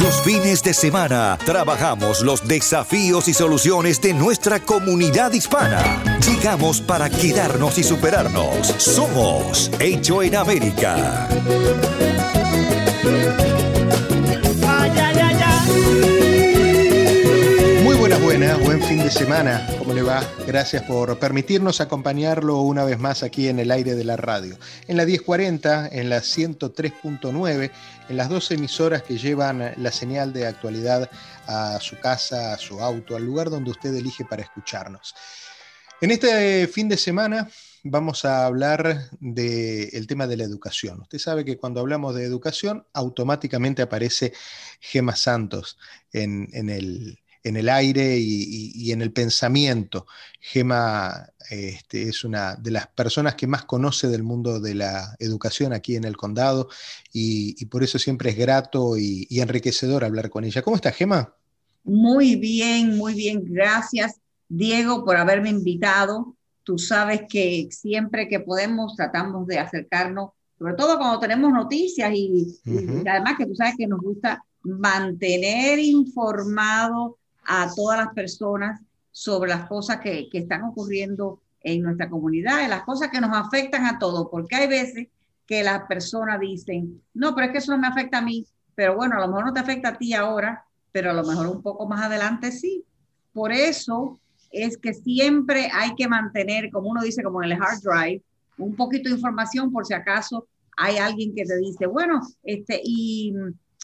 Los fines de semana trabajamos los desafíos y soluciones de nuestra comunidad hispana. Llegamos para quedarnos y superarnos. Somos Hecho en América. Muy buenas, buenas, buen fin de semana. ¿Cómo le va? Gracias por permitirnos acompañarlo una vez más aquí en el aire de la radio. En la 1040, en la 103.9, en las dos emisoras que llevan la señal de actualidad a su casa, a su auto, al lugar donde usted elige para escucharnos. En este fin de semana vamos a hablar del tema de la educación. Usted sabe que cuando hablamos de educación, automáticamente aparece Gema Santos en, el, en el, aire y, y, en el pensamiento. Gema este, es una de las personas que más conoce del mundo de la educación aquí en el condado y, y por eso siempre es grato y, y enriquecedor hablar con ella. ¿Cómo está, Gema? Muy bien, muy bien. Gracias, Diego, por haberme invitado Tú sabes que siempre que podemos tratamos de acercarnos, sobre todo cuando tenemos noticias y, uh -huh. y además que tú sabes que nos gusta mantener informado a todas las personas sobre las cosas que, que están ocurriendo en nuestra comunidad, y las cosas que nos afectan a todos, porque hay veces que las personas dicen, no, pero es que eso no me afecta a mí, pero bueno, a lo mejor no te afecta a ti ahora, pero a lo mejor un poco más adelante sí. Por eso es que siempre hay que mantener, como uno dice, como en el hard drive, un poquito de información por si acaso hay alguien que te dice, bueno, este, y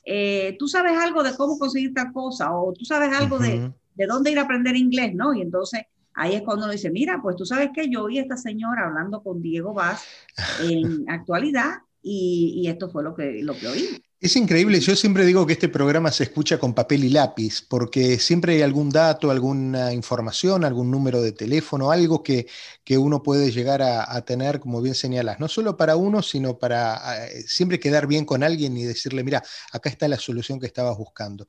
eh, tú sabes algo de cómo conseguir tal cosa, o tú sabes algo uh -huh. de, de dónde ir a aprender inglés, ¿no? Y entonces ahí es cuando uno dice, mira, pues tú sabes que yo oí a esta señora hablando con Diego Vaz en actualidad y, esto fue lo que, lo que oí. Es increíble, yo siempre digo que este programa se escucha con papel y lápiz, porque siempre hay algún dato, alguna información, algún número de teléfono, algo que, que uno puede llegar a, tener, como bien señalas, no solo para uno, sino para siempre quedar bien con alguien y decirle, mira, acá está la solución que estabas buscando.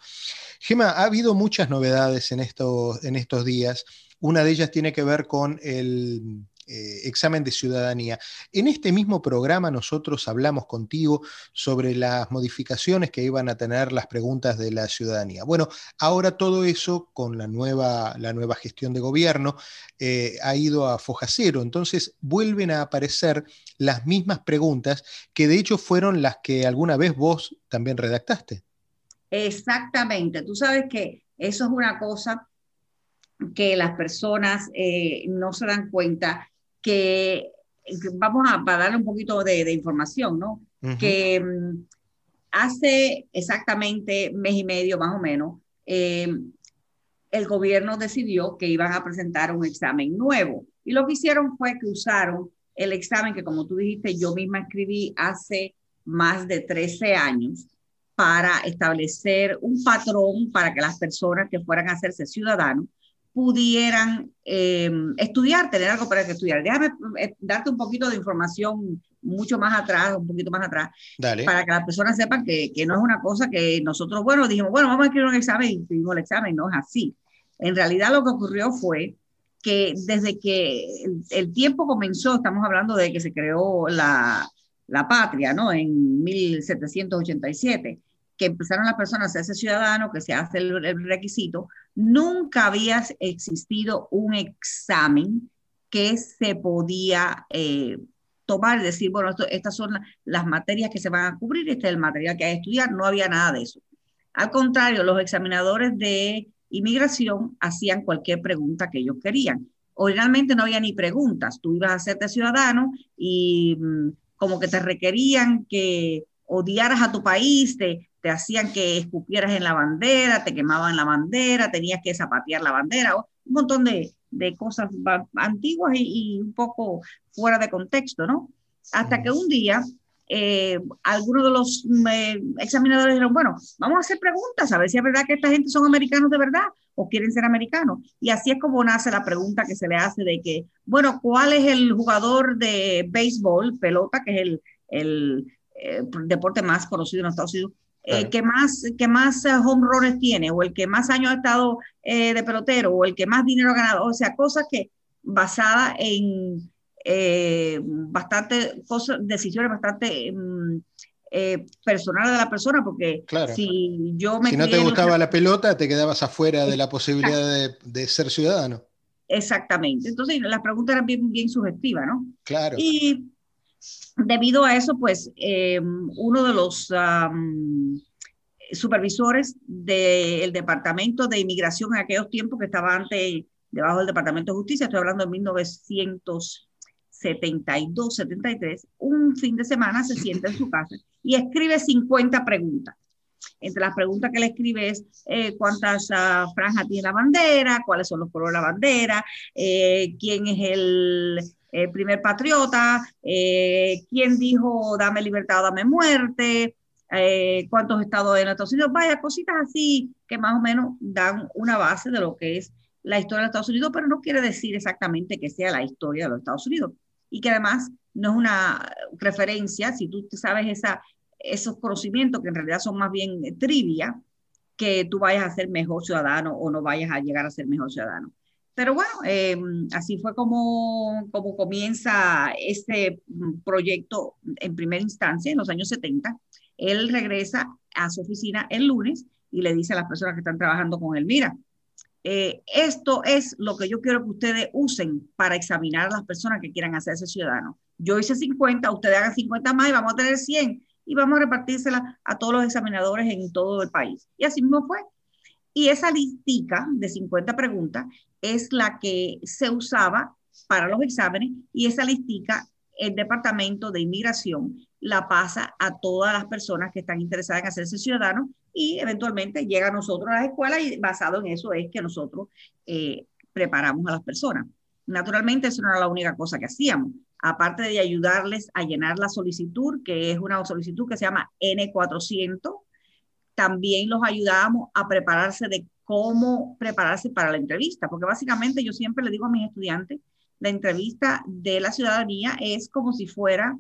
Gema, ha habido muchas novedades en en estos días. Una de ellas tiene que ver con el, eh, examen de ciudadanía. En este mismo programa nosotros hablamos contigo sobre las modificaciones que iban a tener las preguntas de la ciudadanía. Bueno, ahora todo eso con la nueva, la nueva gestión de gobierno eh, ha ido a foja cero, entonces vuelven a aparecer las mismas preguntas que de hecho fueron las que alguna vez vos también redactaste. Exactamente, tú sabes que eso es una cosa que las personas eh, no se dan cuenta que vamos a para darle un poquito de, de información, ¿no? Uh -huh. Que um, hace exactamente mes y medio más o menos, eh, el gobierno decidió que iban a presentar un examen nuevo. Y lo que hicieron fue que usaron el examen que, como tú dijiste, yo misma escribí hace más de 13 años para establecer un patrón para que las personas que fueran a hacerse ciudadanos pudieran eh, estudiar, tener algo para que estudiar. Déjame eh, darte un poquito de información mucho más atrás, un poquito más atrás, Dale. para que las personas sepan que, que, no es una cosa que nosotros, bueno, dijimos, bueno, vamos a escribir un examen y escribimos el examen, no es así. En realidad lo que ocurrió fue que desde que el, el tiempo comenzó, estamos hablando de que se creó la, la patria, ¿no? En 1787, que empezaron las personas a hacerse ciudadanos, que se hace el, requisito, nunca había existido un examen que se podía eh, tomar decir, bueno, estas son las materias que se van a cubrir, este es el material que hay que estudiar, no había nada de eso. Al contrario, los examinadores de inmigración hacían cualquier pregunta que ellos querían. Originalmente no había ni preguntas, tú ibas a hacerte ciudadano y mmm, como que te requerían que odiaras a tu país, te, te hacían que escupieras en la bandera, te quemaban la bandera, tenías que zapatear la bandera, un montón de, de cosas antiguas y, un poco fuera de contexto, ¿no? Hasta que un día eh, algunos de los eh, examinadores dijeron, bueno, vamos a hacer preguntas, a ver si es verdad que esta gente son americanos de verdad o quieren ser americanos. Y así es como nace la pregunta que se le hace de que, bueno, ¿cuál es el jugador de béisbol, pelota, que es el, el eh, deporte más conocido en Estados Unidos? Eh, que más, que más eh, home runs tiene, o el que más años ha estado de pelotero, o el que más dinero ha ganado, o sea, cosas que basada en bastante cosas, decisiones bastante mm, personales de la persona, porque si yo me... Si no te gustaba la pelota, te quedabas afuera de la posibilidad de, de, ser ciudadano. Exactamente. Entonces, las preguntas eran bien, bien sugestivas, ¿no? Claro. Y Debido a eso, pues eh, uno de los supervisores del Departamento de Inmigración en aquellos tiempos que estaba antes debajo del Departamento de Justicia, estoy hablando de 1972, 73, un fin de semana se sienta en su casa y escribe 50 preguntas. Entre las preguntas que le escribe es eh, cuántas uh, franjas tiene la bandera, cuáles son los colores de la bandera, eh, quién es el el primer patriota, eh, quién dijo dame libertad dame muerte, eh, cuántos estados en Estados Unidos, vaya, cositas así que más o menos dan una base de lo que es la historia de Estados Unidos, pero no quiere decir exactamente que sea la historia de los Estados Unidos. Y que además no es una referencia, si tú sabes esos conocimientos que en realidad son más bien trivia, que tú vayas a ser mejor ciudadano o no vayas a llegar a ser mejor ciudadano. Pero bueno, em, así fue como, como comienza este mm, proyecto en primera instancia, en los años 70. Él regresa a su oficina el lunes y le dice a las personas que están trabajando con él, mira, eh, esto es lo que yo quiero que ustedes usen para examinar a las personas que quieran hacerse ciudadanos. Yo hice 50, ustedes hagan 50 más y vamos a tener 100 y vamos a repartírsela a todos los examinadores en todo el país. Y así mismo fue. Y esa listica de 50 preguntas es la que se usaba para los exámenes y esa listica el Departamento de Inmigración la pasa a todas las personas que están interesadas en hacerse ciudadanos y eventualmente llega a nosotros a las escuelas y basado en eso es que nosotros eh, preparamos a las personas. Naturalmente, eso no era la única cosa que hacíamos. Aparte de ayudarles a llenar la solicitud, que es una solicitud que se llama N400, también los ayudábamos a prepararse de cómo prepararse para la entrevista, porque básicamente yo siempre le digo a mis estudiantes, la entrevista de la ciudadanía es como si fuera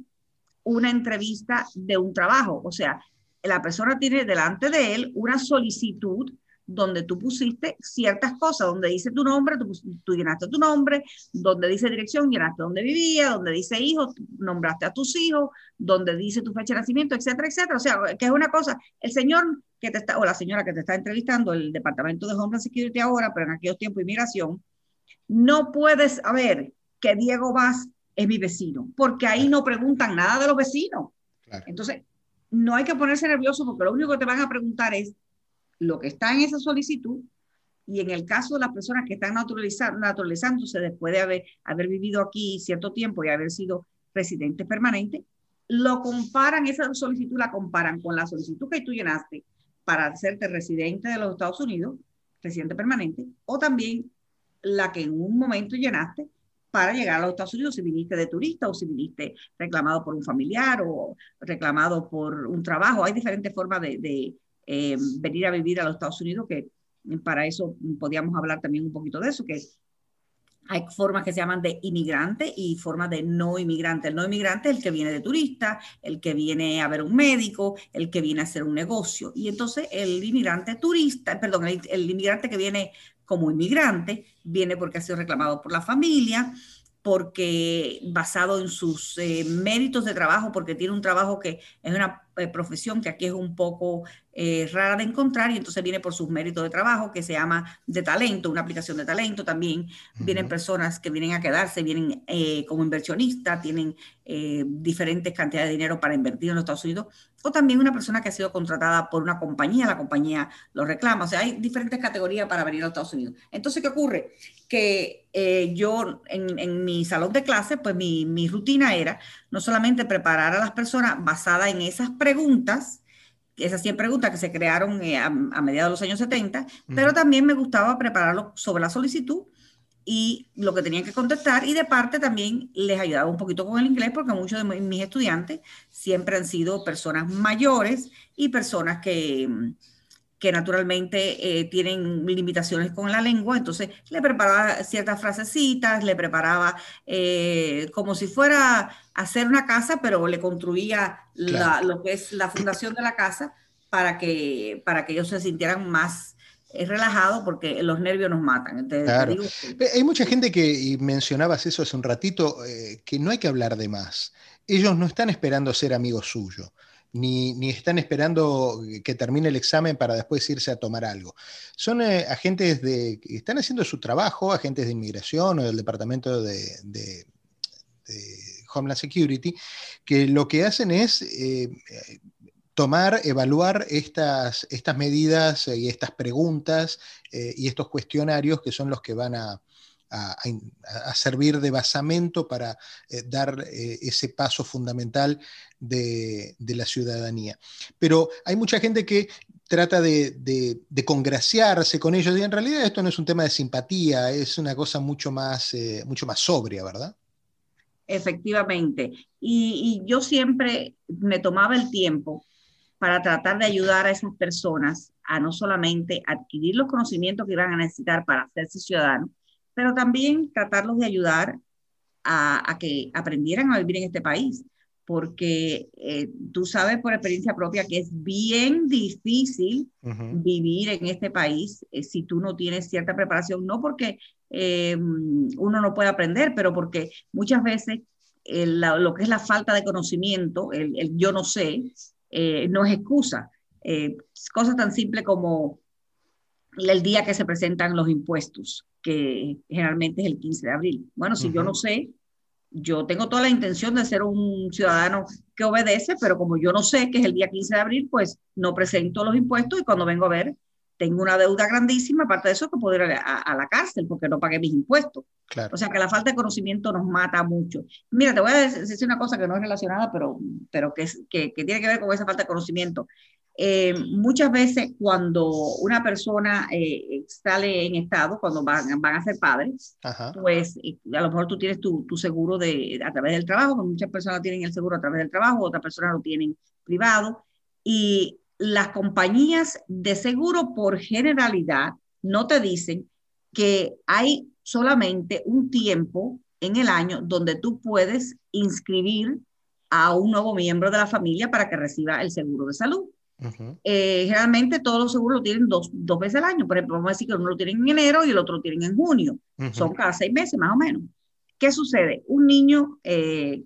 una entrevista de un trabajo, o sea, la persona tiene delante de él una solicitud donde tú pusiste ciertas cosas, donde dice tu nombre, tú, llenaste tu nombre, donde dice dirección, llenaste donde vivía, donde dice hijo, nombraste a tus hijos, donde dice tu fecha de nacimiento, etcétera, etcétera. O sea, que es una cosa, el señor que te está, o la señora que te está entrevistando, el Departamento de Homeland Security ahora, pero en aquellos tiempos inmigración, no puedes saber que Diego Vaz es mi vecino, porque ahí no preguntan nada de los vecinos. Entonces, no hay que ponerse nervioso porque lo único que te van a preguntar es lo que está en esa solicitud y en el caso de las personas que están naturalizándose después de haber, haber vivido aquí cierto tiempo y haber sido residentes permanentes, lo comparan, esa solicitud la comparan con la solicitud que tú llenaste para hacerte residente de los Estados Unidos, residente permanente, o también la que en un momento llenaste para llegar a los Estados Unidos si viniste de turista o si viniste reclamado por un familiar o reclamado por un trabajo. Hay diferentes formas de, eh, venir a vivir a los Estados Unidos, que para eso podíamos hablar también un poquito de eso, que hay formas que se llaman de inmigrante y formas de no inmigrante. El no inmigrante es el que viene de turista, el que viene a ver un médico, el que viene a hacer un negocio. Y entonces el inmigrante turista, perdón, el inmigrante que viene como inmigrante, viene porque ha sido reclamado por la familia, porque basado en sus eh, méritos de trabajo, porque tiene un trabajo que es una eh, profesión que aquí es un poco eh, rara de encontrar y entonces viene por sus méritos de trabajo que se llama de talento, una aplicación de talento también. Vienen personas que vienen a quedarse, vienen eh, como inversionistas, tienen diferentes cantidades de dinero para invertir en los Estados Unidos o también una persona que ha sido contratada por una compañía, la compañía lo reclama. O sea, hay diferentes categorías para venir a los Estados Unidos. Entonces, ¿qué ocurre? Que yo en, en, mi salón de clase, pues mi, mi rutina era no solamente preparar a las personas basada en esas preguntas, esas 100 preguntas que se crearon eh, a, mediados de los años 70, pero también me gustaba prepararlo sobre la solicitud y lo que tenían que contestar y de parte también les ayudaba un poquito con el inglés porque muchos de mis estudiantes siempre han sido personas mayores y personas que, que naturalmente eh, tienen limitaciones con la lengua, entonces le preparaba ciertas frasecitas, le preparaba eh, como si fuera hacer una casa, pero le construía lo que es la fundación de la casa para que, para que ellos se sintieran más es relajado porque los nervios nos matan. claro. Hay mucha gente que, y mencionabas eso hace un ratito, eh, que no hay que hablar de más. Ellos no están esperando ser amigos suyos. Ni, ni, están esperando que termine el examen para después irse a tomar algo. Son eh, agentes de, están haciendo su trabajo, agentes de inmigración o del Departamento de, de, Homeland Security, que lo que hacen es eh, tomar, evaluar estas, estas medidas y estas preguntas eh, y estos cuestionarios que son los que van a, servir de basamento para eh, dar eh, ese paso fundamental de, la ciudadanía. Pero hay mucha gente que trata de, congraciarse con ellos y en realidad esto no es un tema de simpatía, es una cosa mucho más, mucho más sobria, ¿verdad? Efectivamente. y yo siempre me tomaba el tiempo para tratar de ayudar a esas personas a no solamente adquirir los conocimientos que iban a necesitar para hacerse ciudadanos, pero también tratarlos de ayudar a, que aprendieran a vivir en este país, porque eh, tú sabes por experiencia propia que es bien difícil vivir en este país eh, si tú no tienes cierta preparación, no porque eh, uno no puede aprender, pero porque muchas veces lo que es la falta de conocimiento, el yo no sé, no es excusa. Cosas tan simples como el día que se presentan los impuestos, que generalmente es el 15 de abril. Bueno, si yo no sé, yo tengo toda la intención de ser un ciudadano que obedece, pero como yo no sé que es el día 15 de abril, pues no presento los impuestos y cuando vengo a ver, tengo una deuda grandísima, aparte de eso que puedo ir a, la cárcel porque no pagué mis impuestos. O sea que la falta de conocimiento nos mata mucho. Mira, te voy a decir una cosa que no es relacionada, pero, pero que, que, que tiene que ver con esa falta de conocimiento. Eh, muchas veces cuando una persona eh, sale en estado, cuando van, van a ser padres, pues a lo mejor tú tienes tu, tu, seguro de, a través del trabajo, muchas personas tienen el seguro a través del trabajo, otras personas lo tienen privado, y las compañías de seguro por generalidad no te dicen que hay solamente un tiempo en el año donde tú puedes inscribir a un nuevo miembro de la familia para que reciba el seguro de salud. Eh, generalmente todos los seguros lo tienen dos, veces al año. Por ejemplo, vamos a decir que uno lo tienen en enero y el otro lo tienen en junio. Son cada seis meses más o menos. ¿Qué sucede? Un niño eh,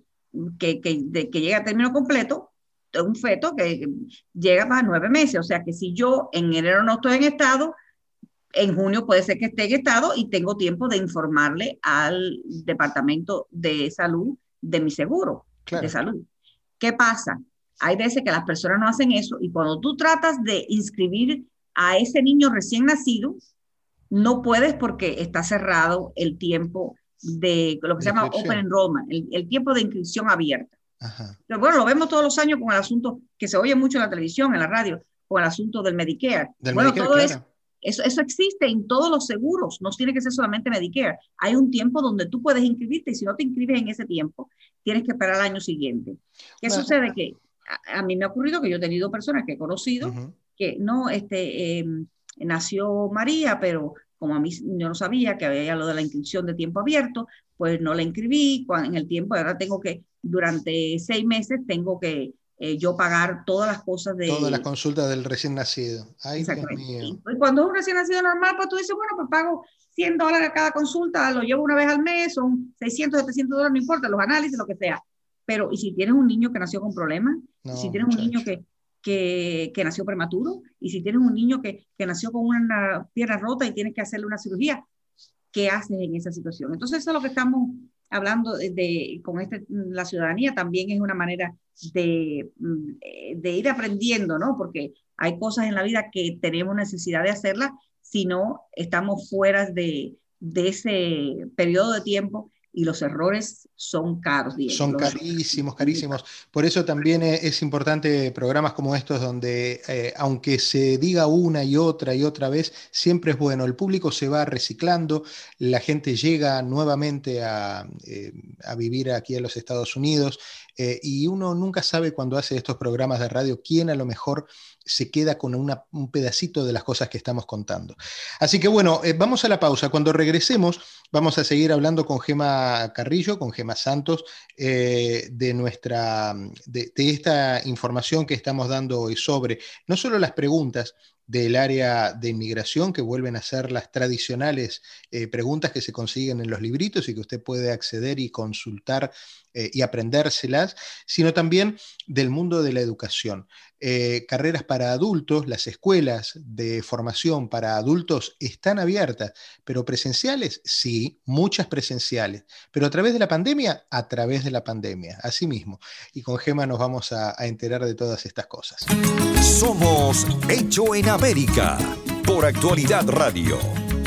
que, que, que llega a término completo un feto que llega para nueve meses. O sea que si yo en enero no estoy en estado, en junio puede ser que esté en estado y tengo tiempo de informarle al departamento de salud de mi seguro de salud. ¿Qué pasa? Hay veces que las personas no hacen eso y cuando tú tratas de inscribir a ese niño recién nacido, no puedes porque está cerrado el tiempo de lo que se llama Open Enrollment, el tiempo de inscripción abierta. Pero bueno, lo vemos todos los años con el asunto que se oye mucho en la televisión, en la radio, con el asunto del Medicare. bueno, todo eso, eso existe en todos los seguros, no tiene que ser solamente Medicare. Hay un tiempo donde tú puedes inscribirte y si no te inscribes en ese tiempo, tienes que esperar al año siguiente. ¿Qué sucede? Que a, mí me ha ocurrido que yo he tenido personas que he conocido que no, este, em, nació María, pero como a mí yo no sabía que había lo de la inscripción de tiempo abierto, pues no la inscribí en el tiempo, ahora tengo que durante seis meses tengo que eh, yo pagar todas las cosas de... Todas las consultas del recién nacido. Ay, Y cuando es un recién nacido normal, pues tú dices, bueno, pues pago 100 dólares cada consulta, lo llevo una vez al mes, son 600, 700 dólares, no importa, los análisis, lo que sea. Pero, ¿y si tienes un niño que nació con problemas? si tienes un niño que, que, que, nació prematuro? ¿Y si tienes un niño que, que nació con una pierna rota y tienes que hacerle una cirugía? ¿Qué haces en esa situación? Entonces, eso es lo que estamos hablando de, con este, la ciudadanía, también es una manera de, mm, de, ir aprendiendo, ¿no? Porque hay cosas en la vida que tenemos necesidad de hacerlas, si no estamos fuera de, de ese periodo de tiempo y los errores son caros. Son carísimos, carísimos. Por eso también es importante programas como estos donde, eh, aunque se diga una y otra y otra vez, siempre es bueno. El público se va reciclando, la gente llega nuevamente a, eh, a vivir aquí en los Estados Unidos eh, y uno nunca sabe cuando hace estos programas de radio quién a lo mejor se queda con un pedacito de las cosas que estamos contando. Así que bueno, vamos a la pausa. Cuando regresemos, vamos a seguir hablando con Gema Carrillo, con Gema Santos, eh, de, nuestra, de, esta información que estamos dando hoy sobre no solo las preguntas, del área de inmigración, que vuelven a ser las tradicionales eh, preguntas que se consiguen en los libritos y que usted puede acceder y consultar y aprendérselas, sino también del mundo de la educación. Eh, carreras para adultos, las escuelas de formación para adultos están abiertas, pero presenciales, sí, muchas presenciales, pero a través de la pandemia, a través de la pandemia, así mismo. Y con Gema nos vamos a, a enterar de todas estas cosas. Somos Hecho en América por Actualidad Radio,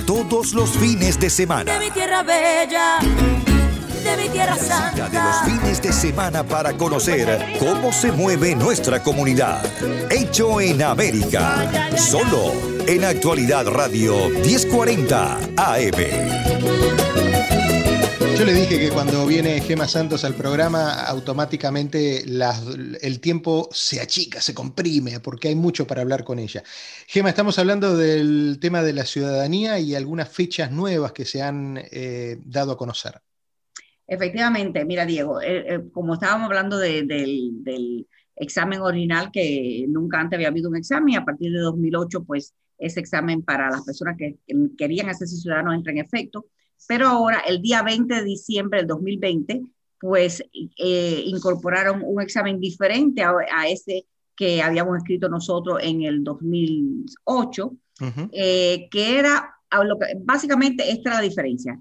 todos los fines de semana. De mi tierra bella de mi tierra santa. De los fines de semana para conocer cómo se mueve nuestra comunidad. Hecho en América. Solo en Actualidad Radio 1040 AM. Yo le dije que cuando viene Gema Santos al programa, automáticamente el tiempo se achica, se comprime, porque hay mucho para hablar con ella. Gema, estamos hablando del tema de la ciudadanía y algunas fechas nuevas que se han eh, dado a conocer. Efectivamente, mira Diego, eh, eh, como estábamos hablando del, examen original, que nunca antes había habido un examen, a partir de 2008, pues ese examen para las personas que, querían hacerse ciudadanos entra en efecto, pero ahora, el día 20 de diciembre del 2020, pues eh, incorporaron un examen diferente a, ese que habíamos escrito nosotros en el 2008, que era, lo que, básicamente esta es la diferencia.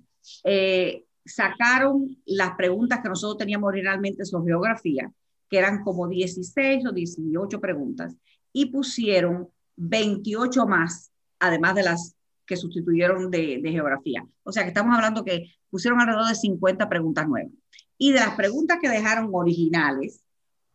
Sacaron las preguntas que nosotros teníamos originalmente sobre geografía, que eran como 16 o 18 preguntas, y pusieron 28 más, además de las que sustituyeron de, geografía. O sea que estamos hablando que pusieron alrededor de 50 preguntas nuevas. Y de las preguntas que dejaron originales,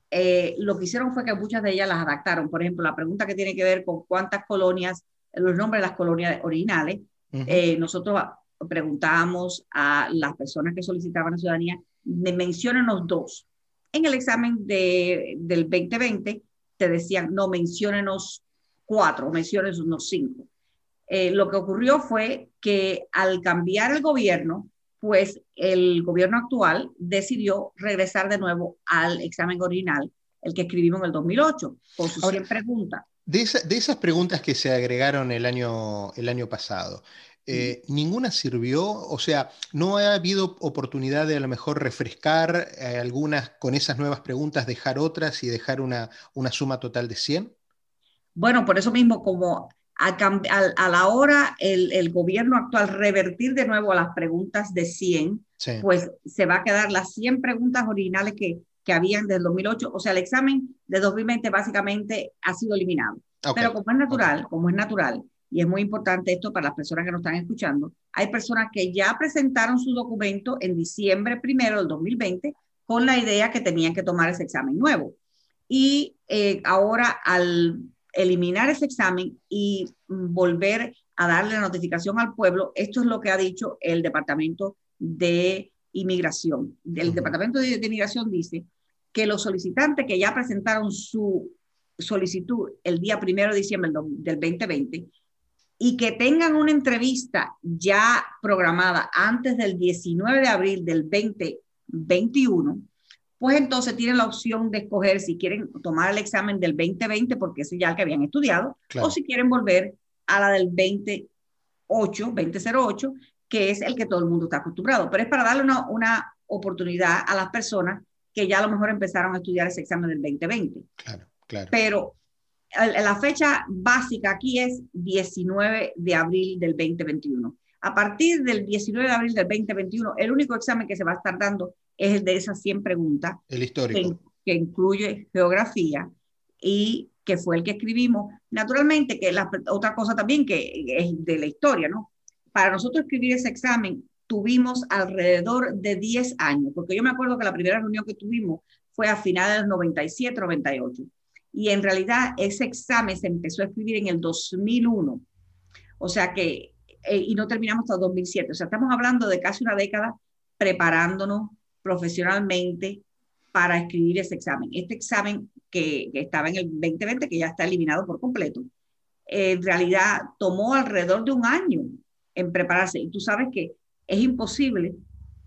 eh, lo que hicieron fue que muchas de ellas las adaptaron. Por ejemplo, la pregunta que tiene que ver con cuántas colonias, los nombres de las colonias originales, eh, nosotros preguntábamos a las personas que solicitaban la ciudadanía, menciónenos dos. En el examen de, del 2020 te decían, no, menciónenos cuatro, menciónenos cinco. Eh, lo que ocurrió fue que al cambiar el gobierno, pues el gobierno actual decidió regresar de nuevo al examen original, el que escribimos en el 2008, con sus 100 preguntas. De, de, esas preguntas que se agregaron el año, el año pasado, eh, ninguna sirvió, o sea, no ha habido oportunidad de a lo mejor refrescar eh, algunas con esas nuevas preguntas, dejar otras y dejar una, una suma total de 100? Bueno, por eso mismo, como a, la hora el, el, gobierno actual revertir de nuevo a las preguntas de 100, pues se va a quedar las 100 preguntas originales que, que habían desde el 2008, o sea, el examen de 2020 básicamente ha sido eliminado. Pero como es natural, como es natural, y es muy importante esto para las personas que nos están escuchando, hay personas que ya presentaron su documento en diciembre primero del 2020 con la idea que tenían que tomar ese examen nuevo. Y eh, ahora al eliminar ese examen y volver a darle la notificación al pueblo, esto es lo que ha dicho el Departamento de Inmigración. El Departamento de, Inmigración dice que los solicitantes que ya presentaron su solicitud el día primero de diciembre del 2020 y que tengan una entrevista ya programada antes del 19 de abril del 2021, pues entonces tienen la opción de escoger si quieren tomar el examen del 2020, porque es ya el que habían estudiado, o si quieren volver a la del 28, 2008, que es el que todo el mundo está acostumbrado. Pero es para darle una, una oportunidad a las personas que ya a lo mejor empezaron a estudiar ese examen del 2020. Claro, claro. Pero la fecha básica aquí es 19 de abril del 2021. A partir del 19 de abril del 2021, el único examen que se va a estar dando es de esas 100 preguntas. El histórico. Que, incluye geografía y que fue el que escribimos. Naturalmente, que la otra cosa también que es de la historia, ¿no? Para nosotros escribir ese examen tuvimos alrededor de 10 años, porque yo me acuerdo que la primera reunión que tuvimos fue a finales del 97, 98. Y en realidad ese examen se empezó a escribir en el 2001. O sea que, eh, y no terminamos hasta el 2007. O sea, estamos hablando de casi una década preparándonos profesionalmente para escribir ese examen. Este examen que, que estaba en el 2020, que ya está eliminado por completo, en realidad tomó alrededor de un año en prepararse. Y tú sabes que es imposible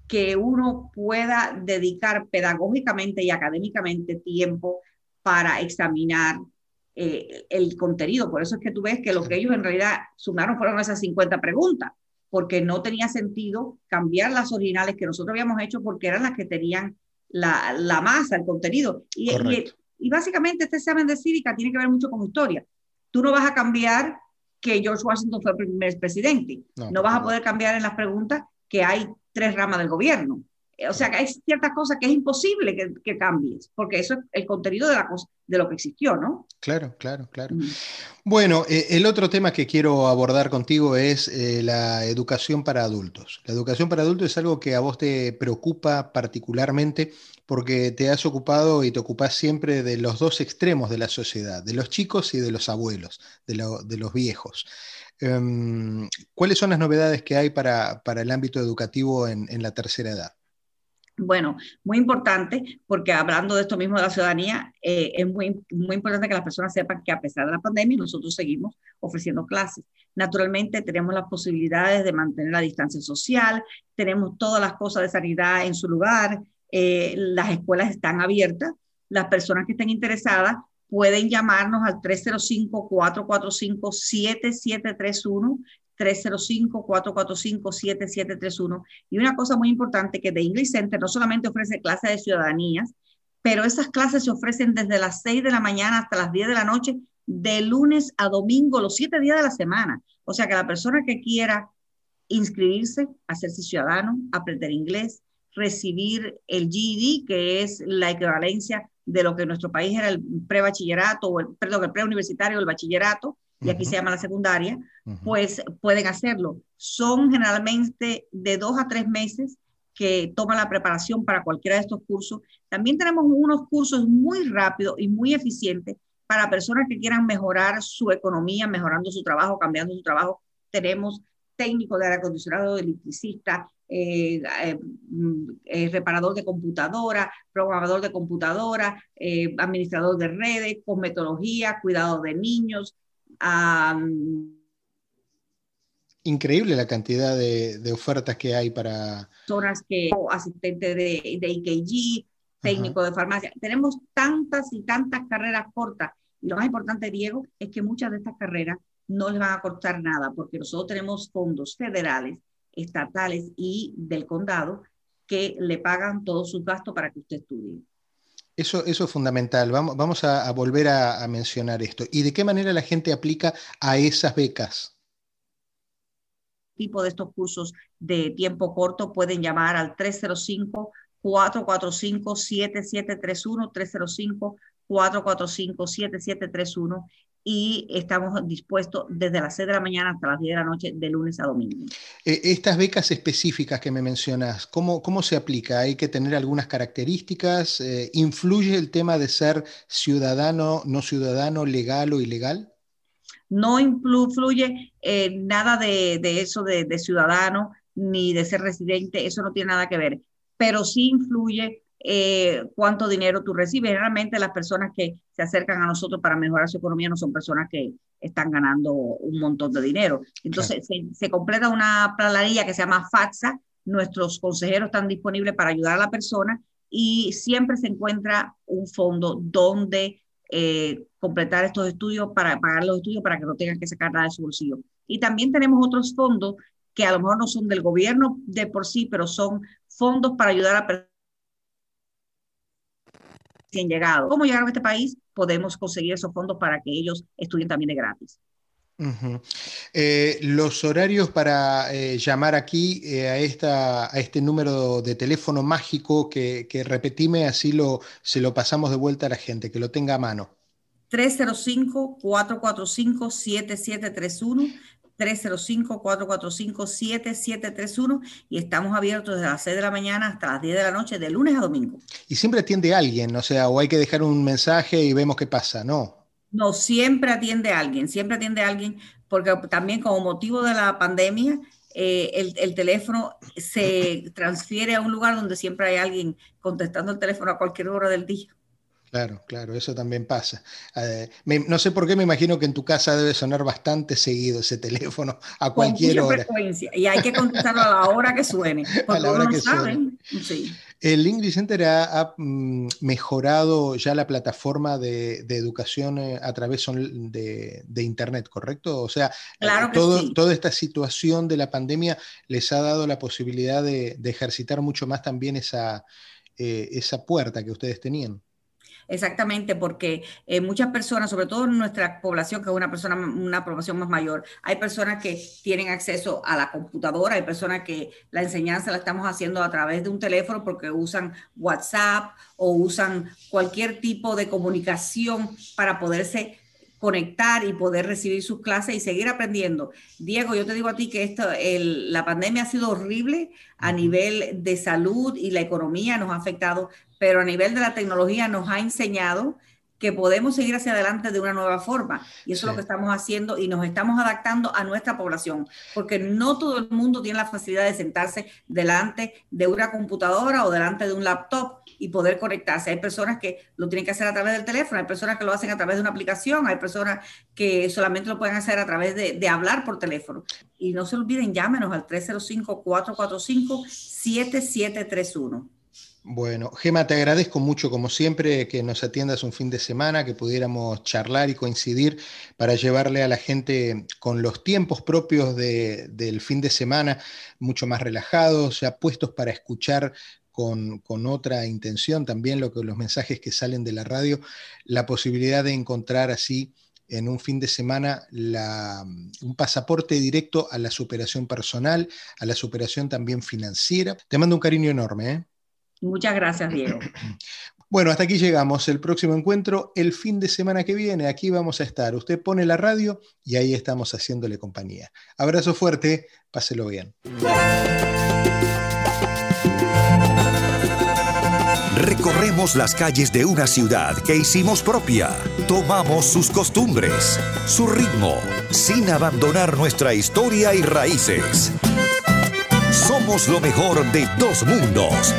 que uno pueda dedicar pedagógicamente y académicamente tiempo para examinar eh, el contenido. Por eso es que tú ves que lo que ellos en realidad sumaron fueron esas 50 preguntas, porque no tenía sentido cambiar las originales que nosotros habíamos hecho porque eran las que tenían la, la masa, el contenido. Y, y, básicamente este examen de cívica tiene que ver mucho con historia. Tú no vas a cambiar que George Washington fue el primer presidente. No, vas a poder cambiar en las preguntas que hay tres ramas del gobierno. O sea, hay ciertas cosas que es imposible que, que cambies, porque eso es el contenido de, la cosa, de lo que existió, ¿no? Claro, claro, claro. Mm. Bueno, eh, el otro tema que quiero abordar contigo es eh, la educación para adultos. La educación para adultos es algo que a vos te preocupa particularmente porque te has ocupado y te ocupas siempre de los dos extremos de la sociedad, de los chicos y de los abuelos, de, lo, de los viejos. Um, ¿Cuáles son las novedades que hay para, para el ámbito educativo en, en la tercera edad? Bueno, muy importante, porque hablando de esto mismo de la ciudadanía, eh, es muy, muy importante que las personas sepan que a pesar de la pandemia, nosotros seguimos ofreciendo clases. Naturalmente, tenemos las posibilidades de mantener la distancia social, tenemos todas las cosas de sanidad en su lugar, eh, las escuelas están abiertas, las personas que estén interesadas pueden llamarnos al 305-445-7731 305-445-7731. Y una cosa muy importante que The English Center no solamente ofrece clases de ciudadanías, pero esas clases se ofrecen desde las 6 de la mañana hasta las 10 de la noche, de lunes a domingo, los 7 días de la semana. O sea que la persona que quiera inscribirse, hacerse ciudadano, aprender inglés, recibir el GED, que es la equivalencia de lo que en nuestro país era el prebachillerato, o el, perdón, el preuniversitario, el bachillerato, y aquí se llama la secundaria, pues pueden hacerlo. Son generalmente de dos a tres meses que toman la preparación para cualquiera de estos cursos. También tenemos unos cursos muy rápidos y muy eficientes para personas que quieran mejorar su economía, mejorando su trabajo, cambiando su trabajo. Tenemos técnico de aire acondicionado, electricista, eh, eh, mm, eh, reparador de computadora, programador de computadora, eh, administrador de redes, cosmetología, cuidado de niños, Increíble la cantidad de, ofertas que hay para... Personas que, asistente de, de IKG, técnico de farmacia. Tenemos tantas y tantas carreras cortas. Y lo más importante, Diego, es que muchas de estas carreras no les van a costar nada, porque nosotros tenemos fondos federales, estatales y del condado que le pagan todos sus gastos para que usted estudie. Eso, eso es fundamental. Vamos, vamos a, volver a, mencionar esto. ¿Y de qué manera la gente aplica a esas becas? Tipo de estos cursos de tiempo corto pueden llamar al 305 445 7731 305 445 7731 y estamos dispuestos desde las 6 de la mañana hasta las 10 de la noche, de lunes a domingo. Eh, estas becas específicas que me mencionas, ¿cómo, cómo se aplica? ¿Hay que tener algunas características? Eh, ¿Influye el tema de ser ciudadano, no ciudadano, legal o ilegal? No influye eh, nada de, de eso de, de ciudadano ni de ser residente, eso no tiene nada que ver, pero sí influye eh, cuánto dinero tú recibes. Generalmente las personas que se acercan a nosotros para mejorar su economía no son personas que están ganando un montón de dinero. Entonces se, completa una planilla que se llama FATSA. Nuestros consejeros están disponibles para ayudar a la persona y siempre se encuentra un fondo donde eh, completar estos estudios para pagar los estudios para que no tengan que sacar nada de su bolsillo. Y también tenemos otros fondos que a lo mejor no son del gobierno de por sí, pero son fondos para ayudar a personas han llegado. ¿Cómo llegaron a este país? Podemos conseguir esos fondos para que ellos estudien también de gratis. eh, los horarios para eh, llamar aquí eh, a, esta, a este número de teléfono mágico que, que repetime, así lo, se lo pasamos de vuelta a la gente, que lo tenga a mano. 305-445-7731. 305-445-7731 y estamos abiertos desde las 6 de la mañana hasta las 10 de la noche, de lunes a domingo. Y siempre atiende alguien, o sea, o hay que dejar un mensaje y vemos qué pasa, ¿no? No, siempre atiende alguien, siempre atiende alguien, porque también como motivo de la pandemia, eh, el, el, teléfono se transfiere a un lugar donde siempre hay alguien contestando el teléfono a cualquier hora del día. Claro, claro, eso también pasa. Eh, no sé por qué me imagino que en tu casa debe sonar bastante seguido ese teléfono a cualquier Con hora. frecuencia y hay que contestarlo a la hora que suene. A la hora que suene. Sí. El English Center ha, ha, mejorado ya la plataforma de, de educación eh, a través de, de, Internet, ¿correcto? O sea, claro todo, sí. toda esta situación de la pandemia les ha dado la posibilidad de, de ejercitar mucho más también esa, eh, esa puerta que ustedes tenían. Exactamente, porque eh, muchas personas, sobre todo en nuestra población, que es una persona, una población más mayor, hay personas que tienen acceso a la computadora, hay personas que la enseñanza la estamos haciendo a través de un teléfono porque usan WhatsApp o usan cualquier tipo de comunicación para poderse conectar y poder recibir sus clases y seguir aprendiendo. Diego, yo te digo a ti que esto, el, la pandemia ha sido horrible a nivel de salud y la economía nos ha afectado, pero a nivel de la tecnología nos ha enseñado que podemos seguir hacia adelante de una nueva forma. Y eso sí. es lo que estamos haciendo y nos estamos adaptando a nuestra población, porque no todo el mundo tiene la facilidad de sentarse delante de una computadora o delante de un laptop y poder conectarse. Hay personas que lo tienen que hacer a través del teléfono, hay personas que lo hacen a través de una aplicación, hay personas que solamente lo pueden hacer a través de, de hablar por teléfono. Y no se olviden, llámenos al 305-445-7731. Bueno, Gema, te agradezco mucho, como siempre, que nos atiendas un fin de semana, que pudiéramos charlar y coincidir para llevarle a la gente con los tiempos propios de, del fin de semana, mucho más relajados, ya puestos para escuchar con, otra intención también lo que, los mensajes que salen de la radio, la posibilidad de encontrar así en un fin de semana un pasaporte directo a la superación personal, a la superación también financiera. Te mando un cariño enorme. ¿eh? Muchas gracias, Diego. Bueno, hasta aquí llegamos. El próximo encuentro, el fin de semana que viene, aquí vamos a estar. Usted pone la radio y ahí estamos haciéndole compañía. Abrazo fuerte, páselo bien. Recorremos las calles de una ciudad que hicimos propia. Tomamos sus costumbres, su ritmo, sin abandonar nuestra historia y raíces. Somos lo mejor de dos mundos.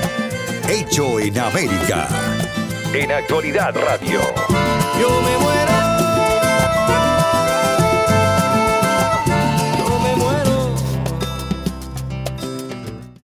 Hecho en América. En Actualidad Radio. Yo me muero